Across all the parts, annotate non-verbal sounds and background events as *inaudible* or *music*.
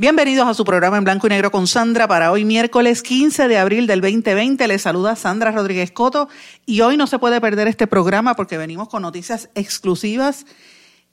Bienvenidos a su programa en blanco y negro con Sandra para hoy miércoles 15 de abril del 2020. Les saluda Sandra Rodríguez Coto y hoy no se puede perder este programa porque venimos con noticias exclusivas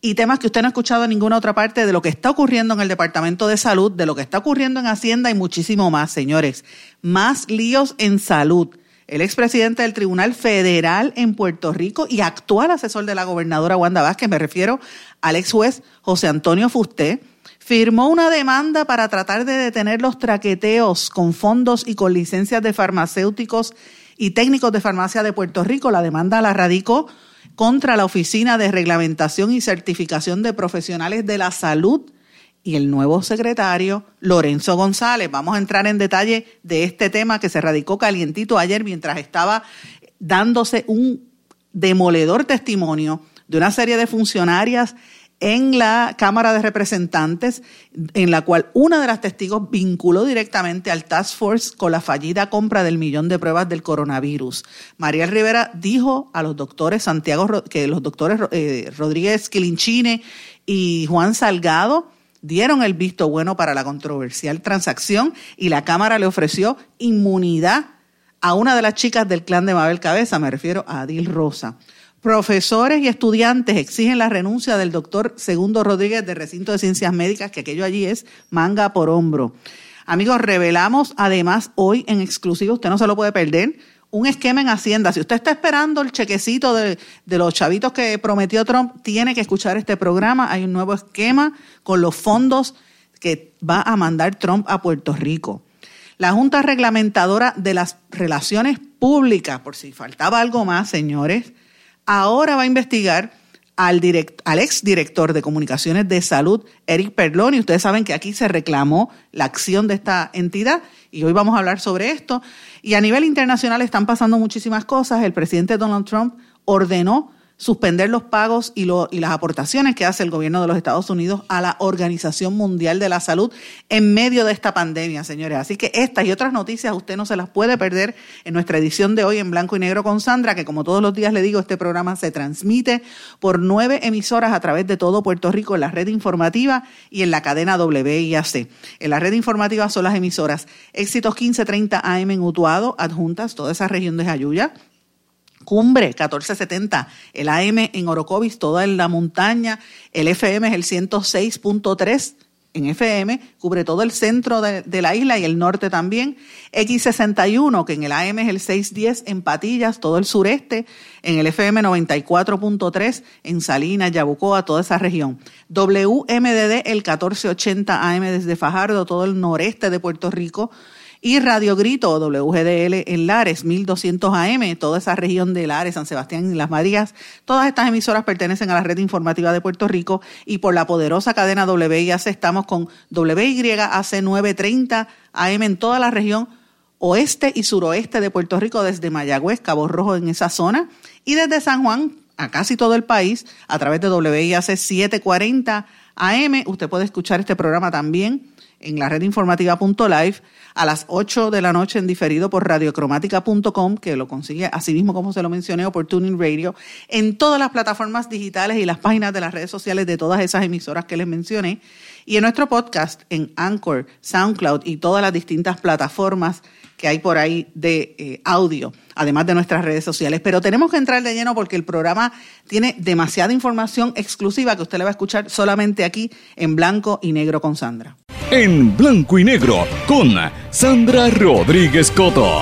y temas que usted no ha escuchado en ninguna otra parte de lo que está ocurriendo en el Departamento de Salud, de lo que está ocurriendo en Hacienda y muchísimo más, señores. Más líos en salud. El expresidente del Tribunal Federal en Puerto Rico y actual asesor de la gobernadora Wanda Vázquez, me refiero al ex juez José Antonio Fusté, firmó una demanda para tratar de detener los traqueteos con fondos y con licencias de farmacéuticos y técnicos de farmacia de Puerto Rico. La demanda la radicó contra la Oficina de Reglamentación y Certificación de Profesionales de la Salud y el nuevo secretario Lorenzo González. Vamos a entrar en detalle de este tema que se radicó calientito ayer mientras estaba dándose un demoledor testimonio de una serie de funcionarias en la Cámara de Representantes, en la cual una de las testigos vinculó directamente al Task Force con la fallida compra del millón de pruebas del coronavirus. María Rivera dijo a los doctores Santiago, que los doctores eh, Rodríguez Quilinchine y Juan Salgado dieron el visto bueno para la controversial transacción y la Cámara le ofreció inmunidad a una de las chicas del clan de Mabel Cabeza, me refiero a Adil Rosa. Profesores y estudiantes exigen la renuncia del doctor Segundo Rodríguez de Recinto de Ciencias Médicas, que aquello allí es manga por hombro. Amigos, revelamos además hoy en exclusivo, usted no se lo puede perder, un esquema en Hacienda. Si usted está esperando el chequecito de, de, los chavitos que prometió Trump, tiene que escuchar este programa. Hay un nuevo esquema con los fondos que va a mandar Trump a Puerto Rico. La Junta Reglamentadora de las Relaciones Públicas, por si faltaba algo más, señores, ahora va a investigar al, direct, al exdirector de comunicaciones de salud, Eric Perloni. Ustedes saben que aquí se reclamó la acción de esta entidad y hoy vamos a hablar sobre esto. Y a nivel internacional están pasando muchísimas cosas. El presidente Donald Trump ordenó suspender los pagos y, lo, y, las aportaciones que hace el gobierno de los Estados Unidos a la Organización Mundial de la Salud en medio de esta pandemia, señores. Así que estas y otras noticias usted no se las puede perder en nuestra edición de hoy en blanco y negro con Sandra, que como todos los días le digo, este programa se transmite por nueve emisoras a través de todo Puerto Rico en la red informativa y en la cadena WIAC. En la red informativa son las emisoras Éxitos 1530 AM en Utuado, adjuntas, toda esa región de Jayuya, Cumbre 1470, el AM en Orocovis, toda la montaña, el FM es el 106.3 en FM, cubre todo el centro de, de, la isla y el norte también. X61, que en el AM es el 610 en Patillas, todo el sureste, en el FM 94.3 en Salinas, Yabucoa, toda esa región. WMDD el 1480 AM desde Fajardo, todo el noreste de Puerto Rico y Radio Grito WGDL en Lares, 1200 AM, toda esa región de Lares, San Sebastián y Las Marías. Todas estas emisoras pertenecen a la red informativa de Puerto Rico y por la poderosa cadena WIAC estamos con WYAC 930 AM en toda la región oeste y suroeste de Puerto Rico, desde Mayagüez, Cabo Rojo en esa zona y desde San Juan a casi todo el país a través de WIAC 740 AM. Usted puede escuchar este programa también en la red informativa.live a las 8 de la noche en diferido por radiocromática.com, que lo consigue así mismo como se lo mencioné, o por Tuning Radio, en todas las plataformas digitales y las páginas de las redes sociales de todas esas emisoras que les mencioné, y en nuestro podcast en Anchor, SoundCloud y todas las distintas plataformas que hay por ahí de eh, audio, además de nuestras redes sociales. Pero tenemos que entrar de lleno porque el programa tiene demasiada información exclusiva que usted le va a escuchar solamente aquí en blanco y negro con Sandra en blanco y negro con Sandra Rodríguez Coto.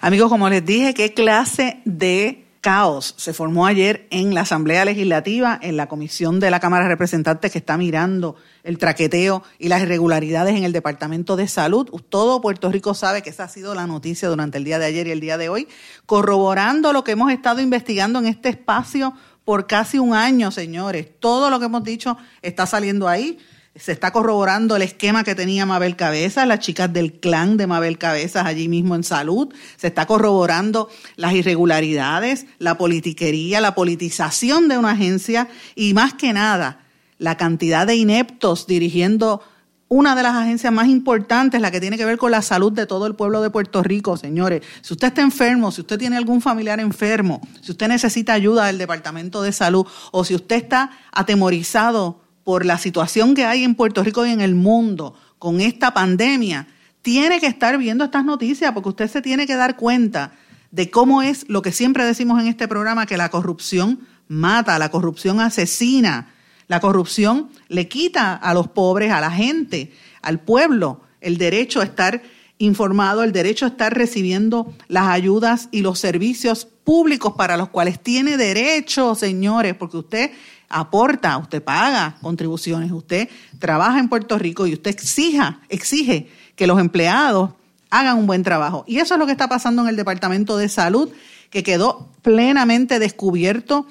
Amigos, como les dije, ¿qué clase de caos se formó ayer en la Asamblea Legislativa, en la Comisión de la Cámara de Representantes que está mirando el traqueteo y las irregularidades en el Departamento de Salud. Todo Puerto Rico sabe que esa ha sido la noticia durante el día de ayer y el día de hoy, corroborando lo que hemos estado investigando en este espacio por casi un año, señores. Todo lo que hemos dicho está saliendo ahí se está corroborando el esquema que tenía Mabel Cabezas, las chicas del clan de Mabel Cabezas allí mismo en salud, se está corroborando las irregularidades, la politiquería, la politización de una agencia y más que nada la cantidad de ineptos dirigiendo una de las agencias más importantes, la que tiene que ver con la salud de todo el pueblo de Puerto Rico, señores. Si usted está enfermo, si usted tiene algún familiar enfermo, si usted necesita ayuda del Departamento de Salud o si usted está atemorizado por la situación que hay en Puerto Rico y en el mundo con esta pandemia, tiene que estar viendo estas noticias porque usted se tiene que dar cuenta de cómo es lo que siempre decimos en este programa, que la corrupción mata, la corrupción asesina, la corrupción le quita a los pobres, a la gente, al pueblo, el derecho a estar informado, el derecho a estar recibiendo las ayudas y los servicios públicos para los cuales tiene derecho, señores, porque usted aporta, usted paga contribuciones, usted trabaja en Puerto Rico y usted exija, exige que los empleados hagan un buen trabajo. Y eso es lo que está pasando en el Departamento de Salud, que quedó plenamente descubierto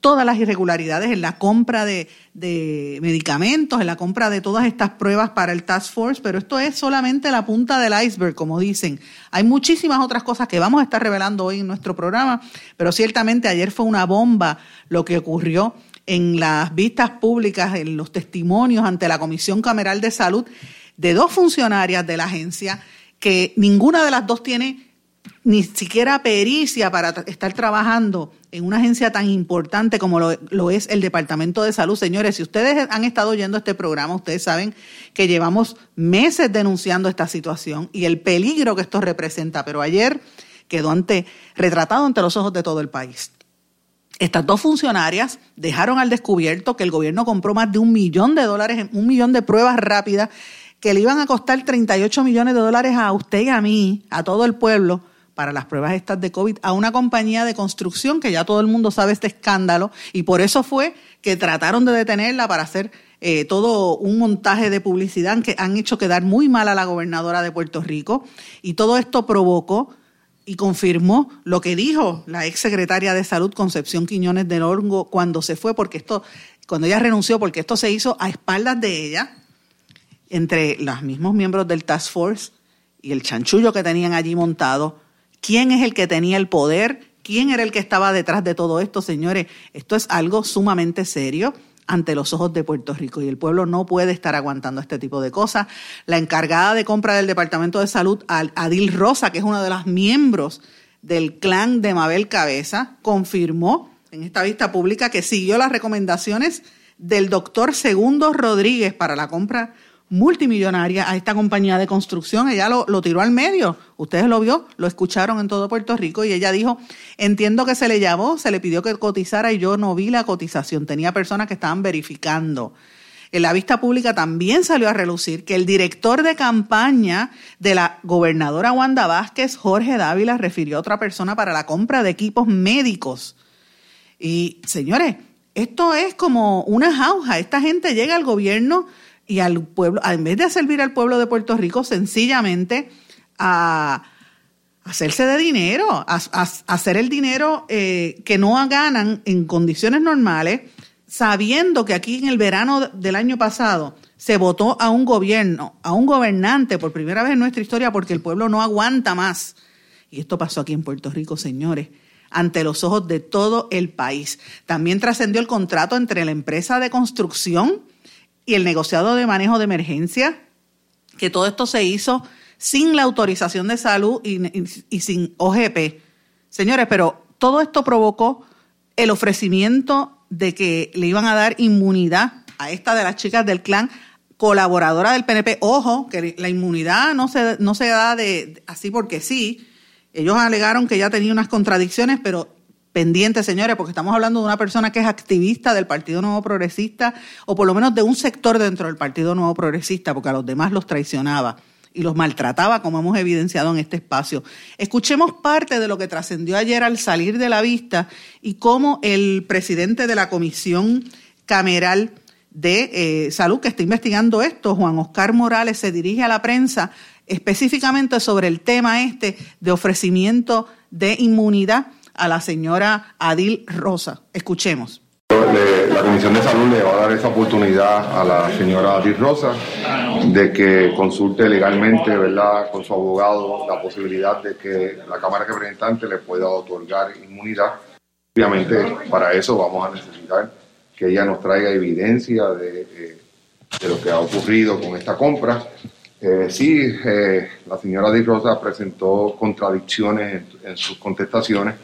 todas las irregularidades en la compra de, de, medicamentos, en la compra de todas estas pruebas para el Task Force, pero esto es solamente la punta del iceberg, como dicen. Hay muchísimas otras cosas que vamos a estar revelando hoy en nuestro programa, pero ciertamente ayer fue una bomba lo que ocurrió en las vistas públicas, en los testimonios ante la Comisión Cameral de Salud de dos funcionarias de la agencia que ninguna de las dos tiene ni siquiera pericia para estar trabajando en una agencia tan importante como lo, es el Departamento de Salud. Señores, si ustedes han estado oyendo este programa, ustedes saben que llevamos meses denunciando esta situación y el peligro que esto representa, pero ayer quedó ante, retratado ante los ojos de todo el país. Estas dos funcionarias dejaron al descubierto que el gobierno compró más de un millón de dólares, un millón de pruebas rápidas que le iban a costar 38 millones de dólares a usted y a mí, a todo el pueblo, para las pruebas estas de COVID, a una compañía de construcción que ya todo el mundo sabe este escándalo. Y por eso fue que trataron de detenerla para hacer eh, todo un montaje de publicidad que han hecho quedar muy mal a la gobernadora de Puerto Rico. Y todo esto provocó y confirmó lo que dijo la ex secretaria de Salud Concepción Quiñones de Orgo cuando se fue, porque esto, cuando ella renunció, porque esto se hizo a espaldas de ella, entre los mismos miembros del Task Force y el chanchullo que tenían allí montado. ¿Quién es el que tenía el poder? ¿Quién era el que estaba detrás de todo esto, señores? Esto es algo sumamente serio ante los ojos de Puerto Rico y el pueblo no puede estar aguantando este tipo de cosas. La encargada de compra del Departamento de Salud, Adil Rosa, que es uno de los miembros del clan de Mabel Cabeza, confirmó en esta vista pública que siguió las recomendaciones del doctor Segundo Rodríguez para la compra multimillonaria a esta compañía de construcción. Ella lo, lo, tiró al medio. Ustedes lo vio, lo escucharon en todo Puerto Rico y ella dijo, entiendo que se le llamó, se le pidió que cotizara y yo no vi la cotización. Tenía personas que estaban verificando. En la vista pública también salió a relucir que el director de campaña de la gobernadora Wanda Vázquez, Jorge Dávila, refirió a otra persona para la compra de equipos médicos. Y señores, esto es como una jauja. Esta gente llega al gobierno y al pueblo, en vez de servir al pueblo de Puerto Rico, sencillamente a hacerse de dinero, a, hacer el dinero eh, que no ganan en condiciones normales, sabiendo que aquí en el verano del año pasado se votó a un gobierno, a un gobernante por primera vez en nuestra historia porque el pueblo no aguanta más. Y esto pasó aquí en Puerto Rico, señores, ante los ojos de todo el país. También trascendió el contrato entre la empresa de construcción y el negociado de manejo de emergencia, que todo esto se hizo sin la autorización de salud y, sin OGP. Señores, pero todo esto provocó el ofrecimiento de que le iban a dar inmunidad a esta de las chicas del clan colaboradora del PNP. Ojo, que la inmunidad no se, no se da de, así porque sí. Ellos alegaron que ya tenía unas contradicciones, pero pendientes, señores, porque estamos hablando de una persona que es activista del Partido Nuevo Progresista, o por lo menos de un sector dentro del Partido Nuevo Progresista, porque a los demás los traicionaba y los maltrataba, como hemos evidenciado en este espacio. Escuchemos parte de lo que trascendió ayer al salir de la vista y cómo el presidente de la Comisión Cameral de eh, Salud que está investigando esto, Juan Oscar Morales, se dirige a la prensa específicamente sobre el tema este de ofrecimiento de inmunidad a la señora Adil Rosa. Escuchemos. La Comisión de Salud le va a dar esa oportunidad a la señora Adil Rosa de que consulte legalmente, ¿verdad?, con su abogado la posibilidad de que la Cámara de Representantes le pueda otorgar inmunidad. Obviamente, para eso vamos a necesitar que ella nos traiga evidencia de, eh, de lo que ha ocurrido con esta compra. Eh, sí, eh, la señora Di Rosa presentó contradicciones en, sus contestaciones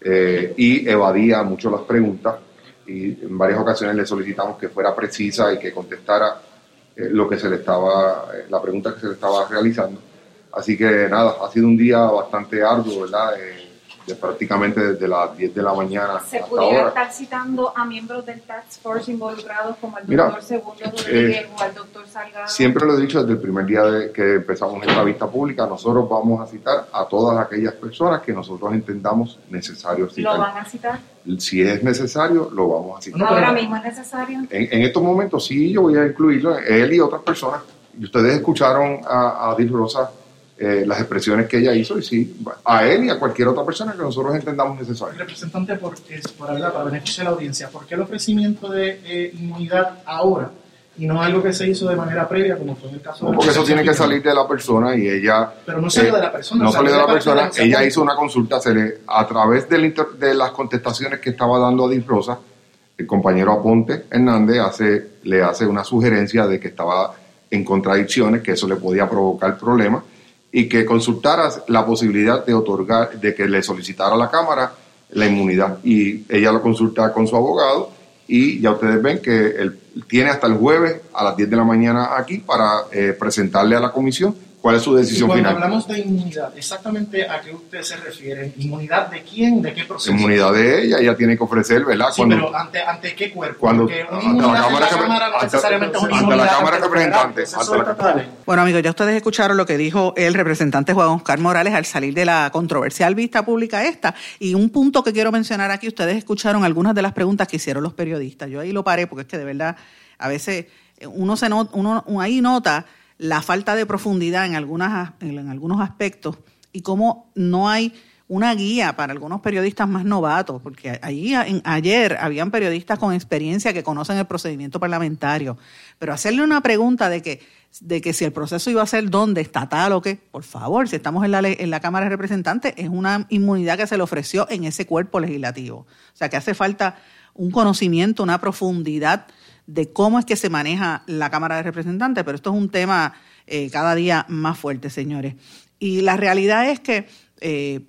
eh, y evadía mucho las preguntas y en varias ocasiones le solicitamos que fuera precisa y que contestara lo que se le estaba, la pregunta que se le estaba realizando. Así que nada, ha sido un día bastante arduo, ¿verdad? Prácticamente desde las 10 de la mañana. ¿Se pudiera estar citando a miembros del Task Force involucrados como el doctor Segundo Rodríguez o al doctor Salgado? Siempre lo he dicho desde el primer día de que empezamos esta vista pública, nosotros vamos a citar a todas aquellas personas que nosotros entendamos necesario citar. ¿Lo van a citar? Si es necesario, lo vamos a citar. ¿Ahora mismo es necesario? En, estos momentos sí, yo voy a incluirlo, él y otras personas. Y ustedes escucharon a, a Rosa eh, las expresiones que ella hizo y sí, a él y a cualquier otra persona que nosotros entendamos necesario. Representante, por, para, para beneficio de la audiencia, ¿por qué el ofrecimiento de eh, inmunidad ahora y no algo que se hizo de manera previa, como fue en el caso de... Porque eso tiene que salir de la persona y ella... Pero no salió de la persona. No salió de la persona, ella hizo una consulta, se le, a través de, de las contestaciones que estaba dando a Rosa, el compañero Aponte Hernández hace, le hace una sugerencia de que estaba en contradicciones, que eso le podía provocar problemas y que consultara la posibilidad de otorgar, de que le solicitara a la Cámara la inmunidad. Y ella lo consulta con su abogado y ya ustedes ven que él tiene hasta el jueves a las 10 de la mañana aquí para eh, presentarle a la comisión ¿Cuál es su decisión cuando final? hablamos de inmunidad, ¿exactamente a qué usted se refiere? ¿Inmunidad de quién? ¿De qué proceso? Inmunidad de ella, ella tiene que ofrecer, ¿verdad? Sí, pero ¿ante, ¿ante qué cuerpo? Cuando, Porque una inmunidad la Cámara, la Cámara no necesariamente es una ante la Cámara de Representantes. Bueno, amigos, ya ustedes escucharon lo que dijo el representante Juan Oscar Morales al salir de la controversial vista pública esta. Y un punto que quiero mencionar aquí, ustedes escucharon algunas de las preguntas que hicieron los periodistas. Yo ahí lo paré porque es que de verdad a veces uno, se not, uno ahí nota la falta de profundidad en, algunas, en algunos aspectos y cómo no hay una guía para algunos periodistas más novatos, porque allí ayer habían periodistas con experiencia que conocen el procedimiento parlamentario, pero hacerle una pregunta de que, de que si el proceso iba a ser dónde, estatal o qué, por favor, si estamos en la, en la Cámara de Representantes, es una inmunidad que se le ofreció en ese cuerpo legislativo. O sea que hace falta un conocimiento, una profundidad de cómo es que se maneja la Cámara de Representantes, pero esto es un tema eh, cada día más fuerte, señores. Y la realidad es que eh,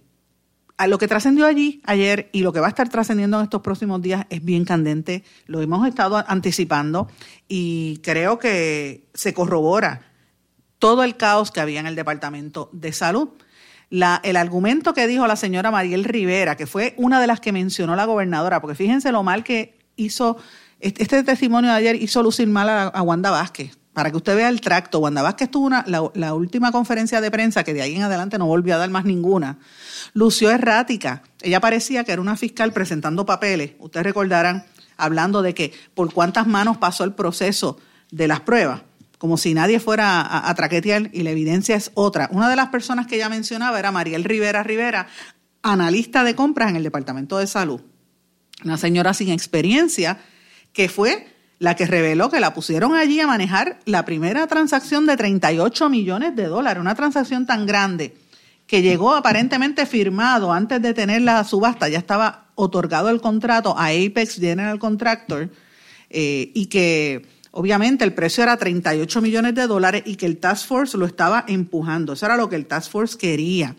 a lo que trascendió allí ayer y lo que va a estar trascendiendo en estos próximos días es bien candente, lo hemos estado anticipando y creo que se corrobora todo el caos que había en el Departamento de Salud. El argumento que dijo la señora Mariel Rivera, que fue una de las que mencionó la gobernadora, porque fíjense lo mal que hizo este testimonio de ayer hizo lucir mal a, Wanda Vázquez. Para que usted vea el tracto, Wanda Vázquez tuvo la, última conferencia de prensa, que de ahí en adelante no volvió a dar más ninguna, lució errática. Ella parecía que era una fiscal presentando papeles. Ustedes recordarán, hablando de que por cuántas manos pasó el proceso de las pruebas, como si nadie fuera a, a traquetear, y la evidencia es otra. Una de las personas que ella mencionaba era Mariel Rivera Rivera, analista de compras en el Departamento de Salud. Una señora sin experiencia que fue la que reveló que la pusieron allí a manejar la primera transacción de 38 millones de dólares, una transacción tan grande que llegó aparentemente firmado antes de tener la subasta, ya estaba otorgado el contrato a Apex General Contractor eh, y que obviamente el precio era 38 millones de dólares y que el Task Force lo estaba empujando. Eso era lo que el Task Force quería.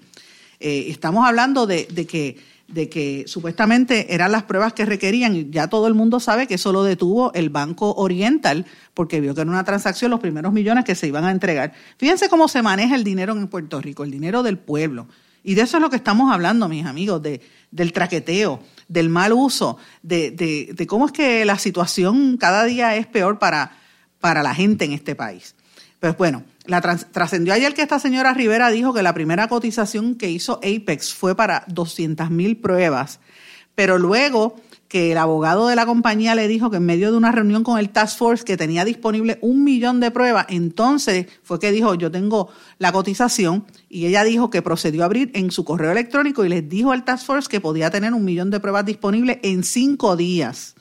Eh, estamos hablando de que de que supuestamente eran las pruebas que requerían y ya todo el mundo sabe que eso lo detuvo el Banco Oriental porque vio que era una transacción los primeros millones que se iban a entregar. Fíjense cómo se maneja el dinero en Puerto Rico, el dinero del pueblo. Y de eso es lo que estamos hablando, mis amigos, de, del traqueteo, del mal uso, de, de, de cómo es que la situación cada día es peor para, para la gente en este país. Pues bueno, la trascendió ayer que esta señora Rivera dijo que la primera cotización que hizo Apex fue para 200 mil pruebas, pero luego que el abogado de la compañía le dijo que en medio de una reunión con el Task Force que tenía disponible un millón de pruebas, entonces fue que dijo, yo tengo la cotización y ella dijo que procedió a abrir en su correo electrónico y les dijo al Task Force que podía tener un millón de pruebas disponibles en cinco días.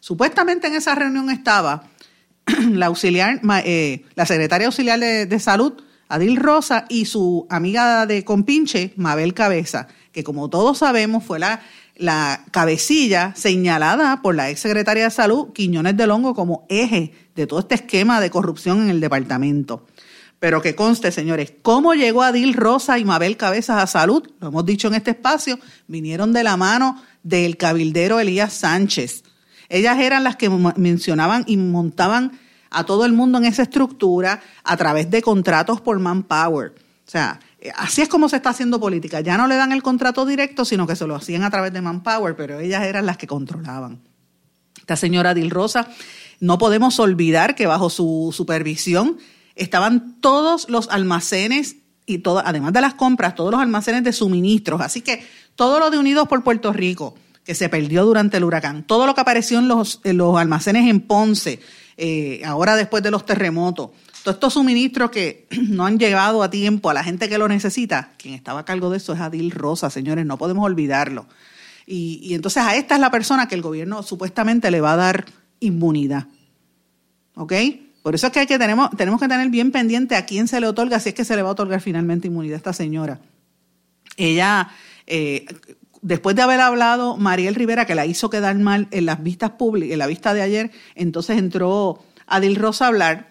Supuestamente en esa reunión estaba *clears throat* la auxiliar, eh, la secretaria auxiliar de, salud, Adil Rosa, y su amiga de compinche, Mabel Cabeza, que como todos sabemos fue la la cabecilla señalada por la ex secretaria de Salud, Quiñones de Longo, como eje de todo este esquema de corrupción en el departamento. Pero que conste, señores, cómo llegó Adil Rosa y Mabel Cabezas a salud, lo hemos dicho en este espacio, vinieron de la mano del cabildero Elías Sánchez. Ellas eran las que mencionaban y montaban a todo el mundo en esa estructura a través de contratos por manpower. O sea, eh, así es como se está haciendo política. Ya no le dan el contrato directo, sino que se lo hacían a través de Manpower, pero ellas eran las que controlaban. Esta señora Dil Rosa, no podemos olvidar que bajo su supervisión estaban todos los almacenes y todo, además de las compras, todos los almacenes de suministros. Así que todo lo de Unidos por Puerto Rico, que se perdió durante el huracán, todo lo que apareció en los, los almacenes en Ponce, eh, ahora después de los terremotos, todos estos suministros que *clears throat* no han llegado a tiempo a la gente que lo necesita, quien estaba a cargo de eso es Adil Rosa, señores, no podemos olvidarlo. Y, entonces a esta es la persona que el gobierno supuestamente le va a dar inmunidad. ¿Ok? Por eso es que tenemos, tenemos que tener bien pendiente a quién se le otorga, si es que se le va a otorgar finalmente inmunidad a esta señora. Ella, eh, después de haber hablado Mariel Rivera, que la hizo quedar mal en las vistas públicas, en la vista de ayer, entonces entró Adil Rosa a hablar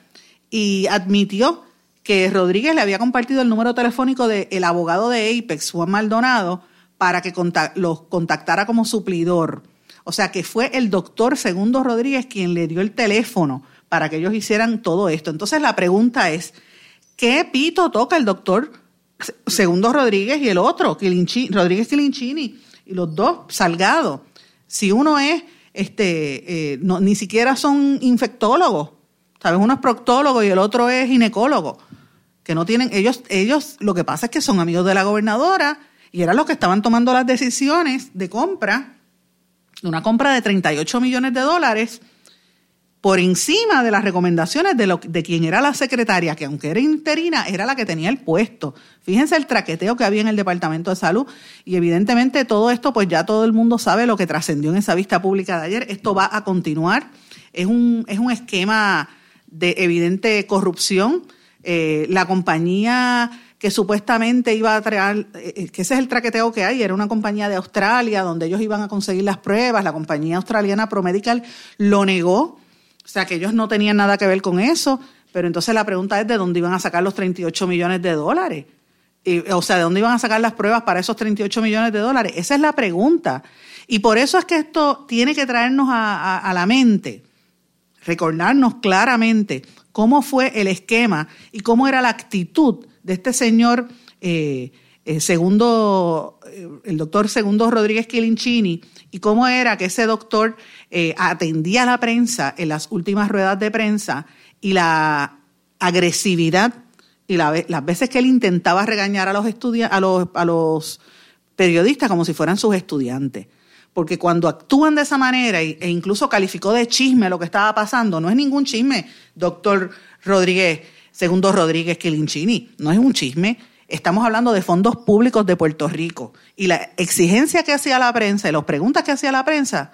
y admitió que Rodríguez le había compartido el número telefónico del abogado de Apex, Juan Maldonado, para que los contactara como suplidor. O sea que fue el doctor Segundo Rodríguez quien le dio el teléfono para que ellos hicieran todo esto. Entonces la pregunta es, ¿qué pito toca el doctor Segundo Rodríguez y el otro, Rodríguez Quilinchini, y los dos, Salgado? Si uno es, este, eh, no, ni siquiera son infectólogos, ¿Sabes? Uno es proctólogo y el otro es ginecólogo. Que no tienen, ellos, ellos, lo que pasa es que son amigos de la gobernadora y eran los que estaban tomando las decisiones de compra, de una compra de 38 millones de dólares, por encima de las recomendaciones de, lo, de quien era la secretaria, que aunque era interina, era la que tenía el puesto. Fíjense el traqueteo que había en el Departamento de Salud y evidentemente todo esto, pues ya todo el mundo sabe lo que trascendió en esa vista pública de ayer. Esto va a continuar. Es un, es un esquema de evidente corrupción. Eh, la compañía que supuestamente iba a traer, eh, eh, que ese es el traqueteo que hay, era una compañía de Australia donde ellos iban a conseguir las pruebas, la compañía australiana ProMedical lo negó, o sea que ellos no tenían nada que ver con eso, pero entonces la pregunta es de dónde iban a sacar los 38 millones de dólares. o sea, ¿de dónde iban a sacar las pruebas para esos 38 millones de dólares? Esa es la pregunta. Y por eso es que esto tiene que traernos a la mente recordarnos claramente cómo fue el esquema y cómo era la actitud de este señor eh, eh, segundo, eh, el doctor Segundo Rodríguez Quilinchini, y cómo era que ese doctor atendía a la prensa en las últimas ruedas de prensa y la agresividad y las veces que él intentaba regañar a los, a los, a los periodistas como si fueran sus estudiantes porque cuando actúan de esa manera e incluso calificó de chisme lo que estaba pasando, no es ningún chisme, doctor Rodríguez, segundo Rodríguez Quilinchini, no es un chisme. Estamos hablando de fondos públicos de Puerto Rico y la exigencia que hacía la prensa y las preguntas que hacía la prensa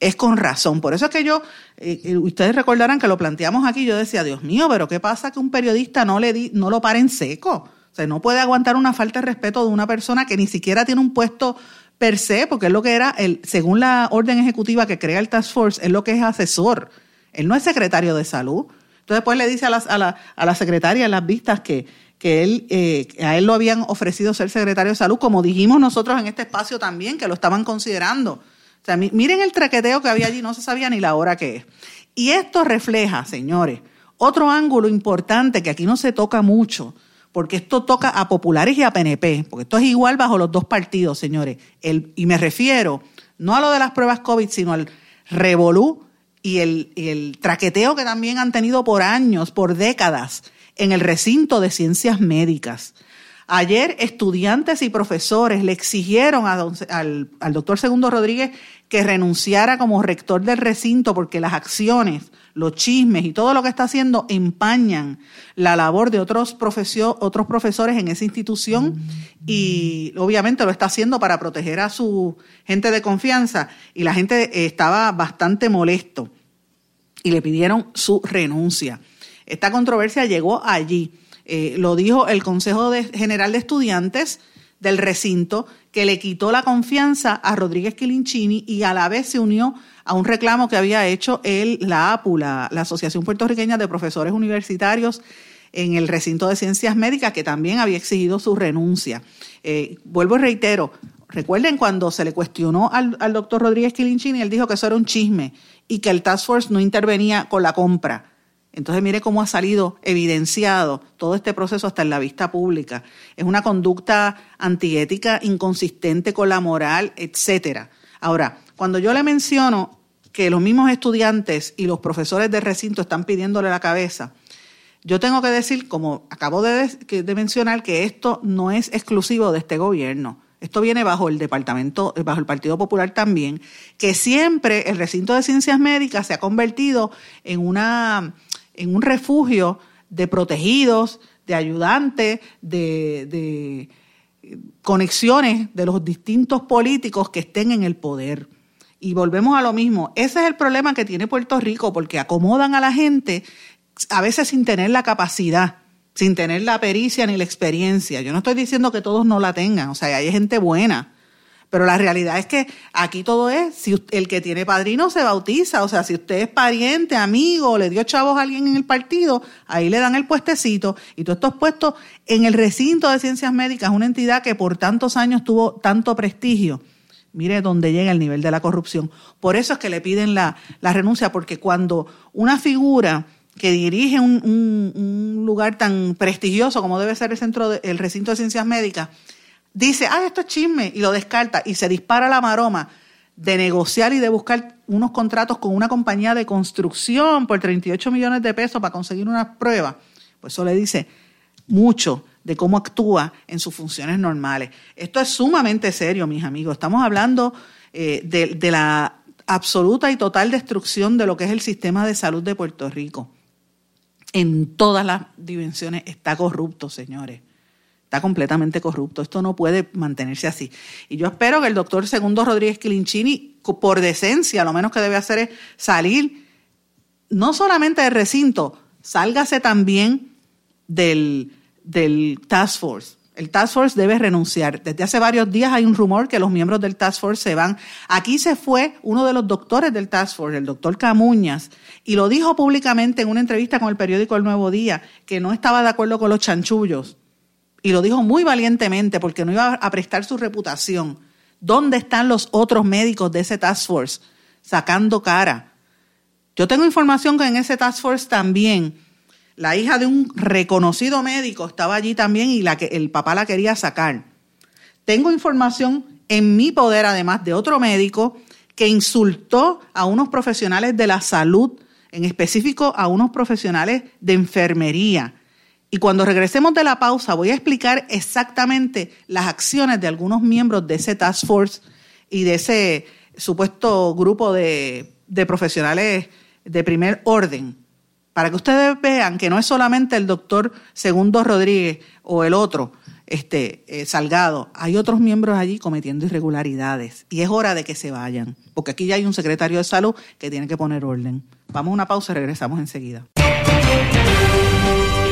es con razón. Por eso es que yo, eh, eh, ustedes recordarán que lo planteamos aquí, yo decía, Dios mío, pero ¿qué pasa que un periodista no, le di, no lo para en seco? O sea, no puede aguantar una falta de respeto de una persona que ni siquiera tiene un puesto per se, porque es lo que era, el, según la orden ejecutiva que crea el Task Force, es lo que es asesor. Él no es secretario de salud. Entonces después le dice a, a, la, a la secretaria en las vistas que, que él, eh, a él lo habían ofrecido ser secretario de salud, como dijimos nosotros en este espacio también, que lo estaban considerando. O sea, miren el traqueteo que había allí, no se sabía ni la hora que es. Y esto refleja, señores, otro ángulo importante que aquí no se toca mucho, porque esto toca a populares y a PNP, porque esto es igual bajo los dos partidos, señores. El, y me refiero no a lo de las pruebas COVID, sino al revolú y el, el traqueteo que también han tenido por años, por décadas, en el recinto de ciencias médicas. Ayer estudiantes y profesores le exigieron al, al, doctor Segundo Rodríguez que renunciara como rector del recinto porque las acciones, los chismes y todo lo que está haciendo empañan la labor de otros, otros profesores en esa institución y obviamente lo está haciendo para proteger a su gente de confianza y la gente estaba bastante molesto y le pidieron su renuncia. Esta controversia llegó allí. Eh, lo dijo el Consejo General de Estudiantes del recinto, que le quitó la confianza a Rodríguez Quilinchini y a la vez se unió a un reclamo que había hecho la APU, la, Asociación Puertorriqueña de Profesores Universitarios en el recinto de ciencias médicas, que también había exigido su renuncia. Eh, vuelvo y reitero, recuerden cuando se le cuestionó al, al doctor Rodríguez Quilinchini, él dijo que eso era un chisme y que el Task Force no intervenía con la compra. Entonces mire cómo ha salido evidenciado todo este proceso hasta en la vista pública. Es una conducta antiética, inconsistente con la moral, etcétera. Ahora, cuando yo le menciono que los mismos estudiantes y los profesores de recinto están pidiéndole la cabeza, yo tengo que decir, como acabo de, de mencionar, que esto no es exclusivo de este gobierno. Esto viene bajo el departamento, bajo el Partido Popular también, que siempre el recinto de ciencias médicas se ha convertido en una en un refugio de protegidos, de ayudantes, de, conexiones de los distintos políticos que estén en el poder. Y volvemos a lo mismo. Ese es el problema que tiene Puerto Rico, porque acomodan a la gente a veces sin tener la capacidad, sin tener la pericia ni la experiencia. Yo no estoy diciendo que todos no la tengan, o sea, hay gente buena, pero la realidad es que aquí todo es, si el que tiene padrino se bautiza, o sea, si usted es pariente, amigo, le dio chavos a alguien en el partido, ahí le dan el puestecito y todos estos puestos en el recinto de ciencias médicas, una entidad que por tantos años tuvo tanto prestigio. Mire dónde llega el nivel de la corrupción. Por eso es que le piden la, renuncia, porque cuando una figura que dirige un, un, lugar tan prestigioso como debe ser el centro de, el recinto de ciencias médicas, dice, ah, esto es chisme, y lo descarta, y se dispara la maroma de negociar y de buscar unos contratos con una compañía de construcción por 38 millones de pesos para conseguir una prueba, pues eso le dice mucho de cómo actúa en sus funciones normales. Esto es sumamente serio, mis amigos. Estamos hablando eh, de la absoluta y total destrucción de lo que es el sistema de salud de Puerto Rico. En todas las dimensiones está corrupto, señores. Está completamente corrupto. Esto no puede mantenerse así. Y yo espero que el doctor Segundo Rodríguez Quilinchini, por decencia, lo menos que debe hacer es salir, no solamente del recinto, sálgase también del, del Task Force. El Task Force debe renunciar. Desde hace varios días hay un rumor que los miembros del Task Force se van. Aquí se fue uno de los doctores del Task Force, el doctor Camuñas, y lo dijo públicamente en una entrevista con el periódico El Nuevo Día, que no estaba de acuerdo con los chanchullos y lo dijo muy valientemente porque no iba a prestar su reputación. ¿Dónde están los otros médicos de ese task force sacando cara? Yo tengo información que en ese task force también la hija de un reconocido médico estaba allí también y la que el papá la quería sacar. Tengo información en mi poder además de otro médico que insultó a unos profesionales de la salud, en específico a unos profesionales de enfermería y cuando regresemos de la pausa voy a explicar exactamente las acciones de algunos miembros de ese task force y de ese supuesto grupo de, profesionales de primer orden, para que ustedes vean que no es solamente el doctor Segundo Rodríguez o el otro, este, eh, Salgado, hay otros miembros allí cometiendo irregularidades y es hora de que se vayan, porque aquí ya hay un secretario de salud que tiene que poner orden. Vamos a una pausa y regresamos enseguida.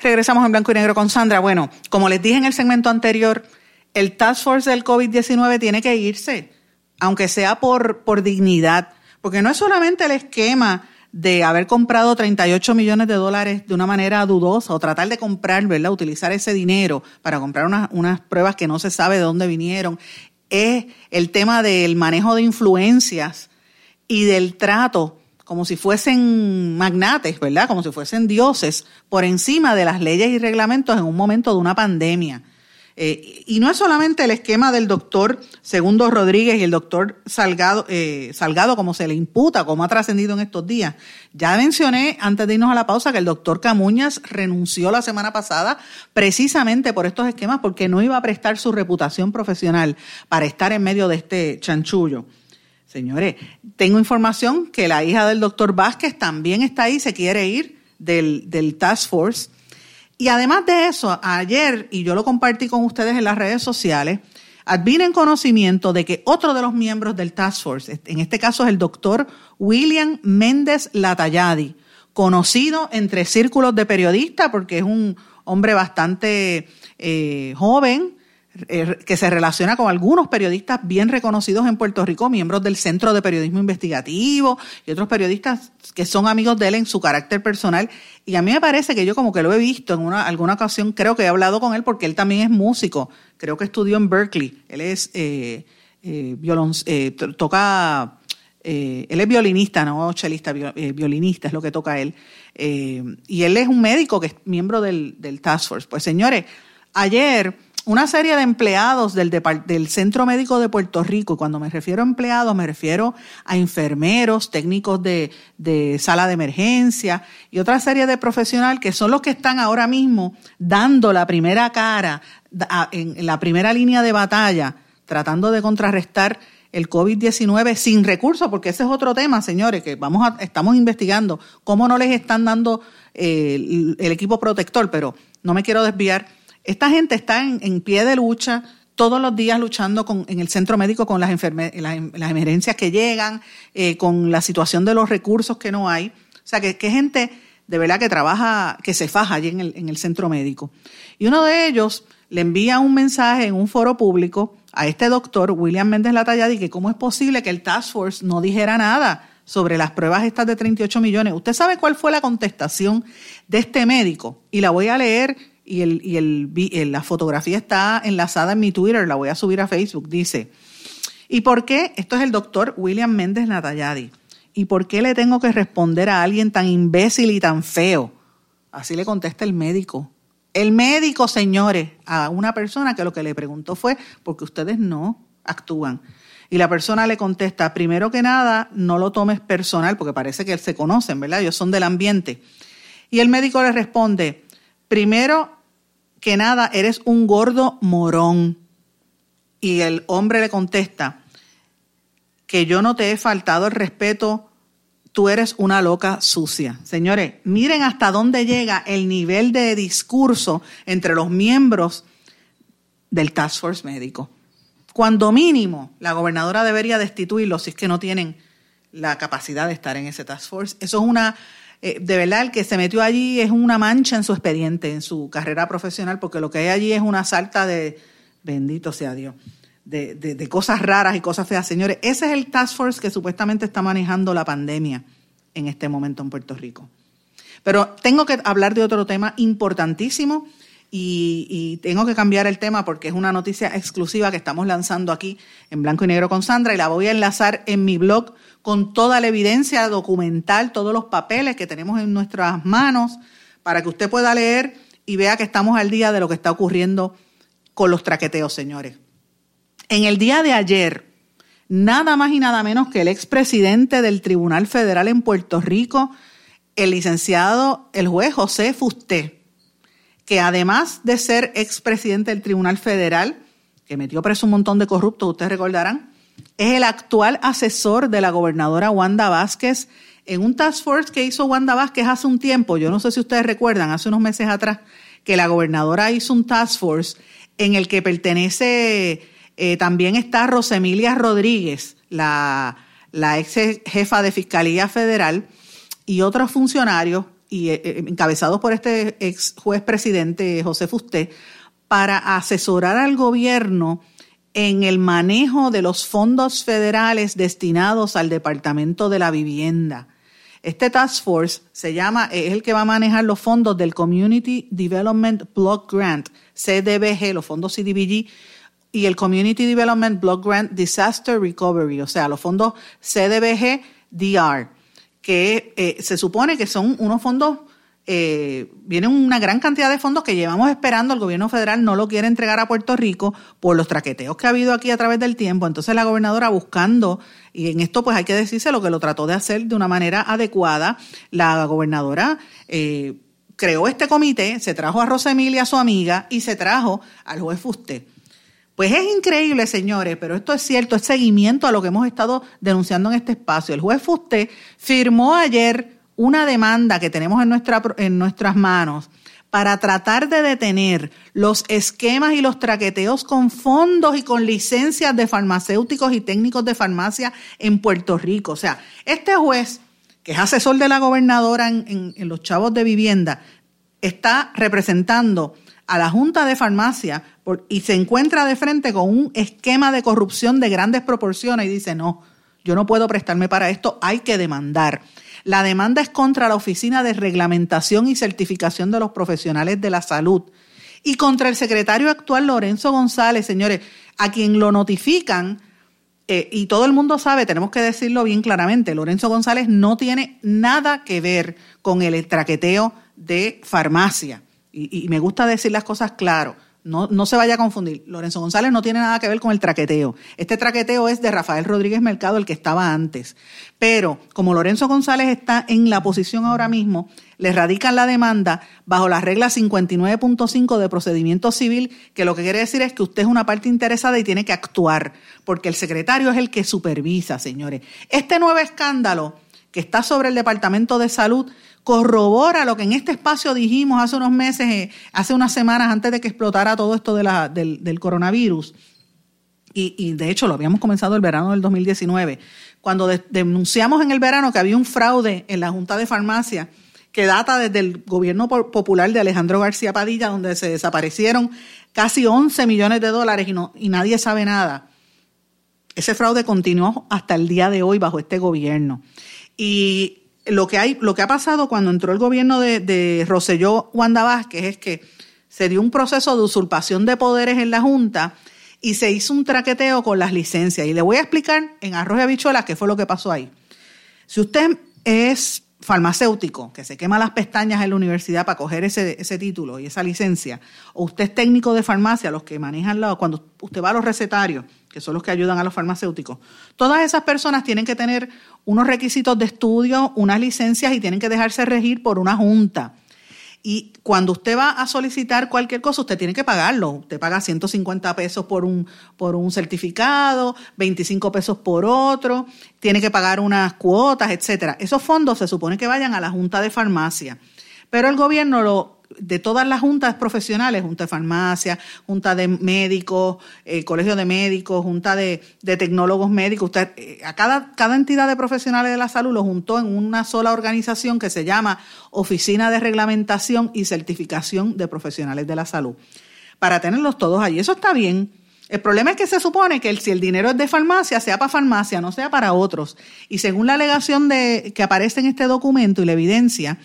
Regresamos en blanco y negro con Sandra. Bueno, como les dije en el segmento anterior, el Task Force del COVID-19 tiene que irse, aunque sea por, por dignidad, porque no es solamente el esquema de haber comprado 38 millones de dólares de una manera dudosa o tratar de comprar, ¿verdad? Utilizar ese dinero para comprar unas, unas pruebas que no se sabe de dónde vinieron, es el tema del manejo de influencias y del trato como si fuesen magnates, ¿verdad? Como si fuesen dioses por encima de las leyes y reglamentos en un momento de una pandemia. Eh, y no es solamente el esquema del doctor Segundo Rodríguez y el doctor Salgado, eh, Salgado, como se le imputa, como ha trascendido en estos días. Ya mencioné antes de irnos a la pausa que el doctor Camuñas renunció la semana pasada precisamente por estos esquemas, porque no iba a prestar su reputación profesional para estar en medio de este chanchullo. Señores, tengo información que la hija del doctor Vázquez también está ahí, se quiere ir del, del Task Force. Y además de eso, ayer, y yo lo compartí con ustedes en las redes sociales, vine en conocimiento de que otro de los miembros del Task Force, en este caso es el doctor William Méndez Latayadi, conocido entre círculos de periodistas porque es un hombre bastante eh, joven, que se relaciona con algunos periodistas bien reconocidos en Puerto Rico, miembros del Centro de Periodismo Investigativo y otros periodistas que son amigos de él en su carácter personal. Y a mí me parece que yo como que lo he visto en una, alguna ocasión, creo que he hablado con él porque él también es músico, creo que estudió en Berkeley, él es eh, eh, eh toca... él es violinista, no chelista, violinista es lo que toca él. y él es un médico que es miembro del Task Force. Pues señores, ayer una serie de empleados del, del Centro Médico de Puerto Rico, y cuando me refiero a empleados, me refiero a enfermeros, técnicos de, sala de emergencia y otra serie de profesionales que son los que están ahora mismo dando la primera cara, en la primera línea de batalla, tratando de contrarrestar el COVID-19 sin recursos, porque ese es otro tema, señores, que vamos a, estamos investigando cómo no les están dando eh, el equipo protector, pero no me quiero desviar esta gente está en, pie de lucha todos los días luchando con, en el centro médico con las, las, emergencias que llegan, eh, con la situación de los recursos que no hay. O sea, que, que gente de verdad que trabaja, que se faja allí en el, en el centro médico. Y uno de ellos le envía un mensaje en un foro público a este doctor, William Méndez Latalladi, que cómo es posible que el Task Force no dijera nada sobre las pruebas estas de 38 millones. ¿Usted sabe cuál fue la contestación de este médico? Y la voy a leer y, el, y el, la fotografía está enlazada en mi Twitter, la voy a subir a Facebook, dice, ¿y por qué? Esto es el doctor William Méndez Natayadi. ¿Y por qué le tengo que responder a alguien tan imbécil y tan feo? Así le contesta el médico. El médico, señores, a una persona que lo que le preguntó fue, porque ustedes no actúan. Y la persona le contesta, primero que nada, no lo tomes personal, porque parece que se conocen, ¿verdad? Ellos son del ambiente. Y el médico le responde, primero que nada, eres un gordo morón. Y el hombre le contesta, que yo no te he faltado el respeto, tú eres una loca sucia. Señores, miren hasta dónde llega el nivel de discurso entre los miembros del Task Force médico. Cuando mínimo, la gobernadora debería destituirlos si es que no tienen la capacidad de estar en ese Task Force. Eso es una eh, de verdad el que se metió allí es una mancha en su expediente, en su carrera profesional, porque lo que hay allí es una salta de, bendito sea Dios, de, de, cosas raras y cosas feas. Señores, ese es el task force que supuestamente está manejando la pandemia en este momento en Puerto Rico. Pero tengo que hablar de otro tema importantísimo y, tengo que cambiar el tema porque es una noticia exclusiva que estamos lanzando aquí en blanco y negro con Sandra y la voy a enlazar en mi blog con toda la evidencia documental, todos los papeles que tenemos en nuestras manos para que usted pueda leer y vea que estamos al día de lo que está ocurriendo con los traqueteos, señores. En el día de ayer, nada más y nada menos que el expresidente del Tribunal Federal en Puerto Rico, el licenciado, el juez José Fusté, que además de ser expresidente del Tribunal Federal, que metió preso un montón de corruptos, ustedes recordarán, es el actual asesor de la gobernadora Wanda Vázquez en un task force que hizo Wanda Vázquez hace un tiempo, yo no sé si ustedes recuerdan, hace unos meses atrás, que la gobernadora hizo un task force en el que pertenece, eh, también está Rosemilia Rodríguez, la, la ex jefa de Fiscalía Federal, y otros funcionarios y eh, eh, encabezados por este ex juez presidente José Fusté, para asesorar al gobierno en el manejo de los fondos federales destinados al Departamento de la Vivienda. Este Task Force se llama, es el que va a manejar los fondos del Community Development Block Grant, CDBG, los fondos CDBG, y el Community Development Block Grant Disaster Recovery, o sea, los fondos CDBG DR, que eh, se supone que son unos fondos eh, vienen una gran cantidad de fondos que llevamos esperando, el gobierno federal no lo quiere entregar a Puerto Rico por los traqueteos que ha habido aquí a través del tiempo. Entonces la gobernadora buscando, y en esto pues hay que decirse lo que lo trató de hacer de una manera adecuada, la gobernadora eh, creó este comité, se trajo a Rosa Emilia, su amiga, y se trajo al juez Fusté. Pues es increíble, señores, pero esto es cierto, es seguimiento a lo que hemos estado denunciando en este espacio. El juez Fusté firmó ayer una demanda que tenemos en, nuestra, en nuestras manos para tratar de detener los esquemas y los traqueteos con fondos y con licencias de farmacéuticos y técnicos de farmacia en Puerto Rico. O sea, este juez, que es asesor de la gobernadora en, los chavos de vivienda, está representando a la Junta de Farmacia y se encuentra de frente con un esquema de corrupción de grandes proporciones y dice, no, yo no puedo prestarme para esto, hay que demandar. La demanda es contra la Oficina de Reglamentación y Certificación de los Profesionales de la Salud y contra el secretario actual Lorenzo González, señores, a quien lo notifican. Eh, y todo el mundo sabe, tenemos que decirlo bien claramente, Lorenzo González no tiene nada que ver con el traqueteo de farmacia. Y, y me gusta decir las cosas claro. No, no, se vaya a confundir. Lorenzo González no tiene nada que ver con el traqueteo. Este traqueteo es de Rafael Rodríguez Mercado, el que estaba antes. Pero como Lorenzo González está en la posición ahora mismo, le radican la demanda bajo la regla 59.5 de procedimiento civil, que lo que quiere decir es que usted es una parte interesada y tiene que actuar, porque el secretario es el que supervisa, señores. Este nuevo escándalo que está sobre el Departamento de Salud corrobora lo que en este espacio dijimos hace unos meses, eh, hace unas semanas antes de que explotara todo esto del, coronavirus. Y, de hecho lo habíamos comenzado el verano del 2019, cuando denunciamos en el verano que había un fraude en la Junta de Farmacia que data desde el gobierno popular de Alejandro García Padilla, donde se desaparecieron casi 11 millones de dólares y nadie sabe nada. Ese fraude continuó hasta el día de hoy bajo este gobierno. Y lo que, hay, lo que ha pasado cuando entró el gobierno de, de Roselló Wanda Vázquez es que se dio un proceso de usurpación de poderes en la Junta y se hizo un traqueteo con las licencias. Y le voy a explicar en arroz y habichuelas qué fue lo que pasó ahí. Si usted es farmacéutico, que se quema las pestañas en la universidad para coger ese, ese título y esa licencia, o usted es técnico de farmacia, los que manejan la, cuando usted va a los recetarios, que son los que ayudan a los farmacéuticos, todas esas personas tienen que tener unos requisitos de estudio, unas licencias y tienen que dejarse regir por una junta. Y cuando usted va a solicitar cualquier cosa, usted tiene que pagarlo. Usted paga 150 pesos por un, por un certificado, 25 pesos por otro, tiene que pagar unas cuotas, etcétera. Esos fondos se supone que vayan a la Junta de Farmacia. Pero el gobierno lo de todas las juntas profesionales, junta de farmacia, junta de médicos, eh, colegio de médicos, junta de, tecnólogos médicos, usted, eh, a cada, cada entidad de profesionales de la salud lo juntó en una sola organización que se llama Oficina de Reglamentación y Certificación de Profesionales de la Salud, para tenerlos todos allí. Eso está bien. El problema es que se supone que si el dinero es de farmacia, sea para farmacia, no sea para otros. Y según la alegación de, que aparece en este documento y la evidencia,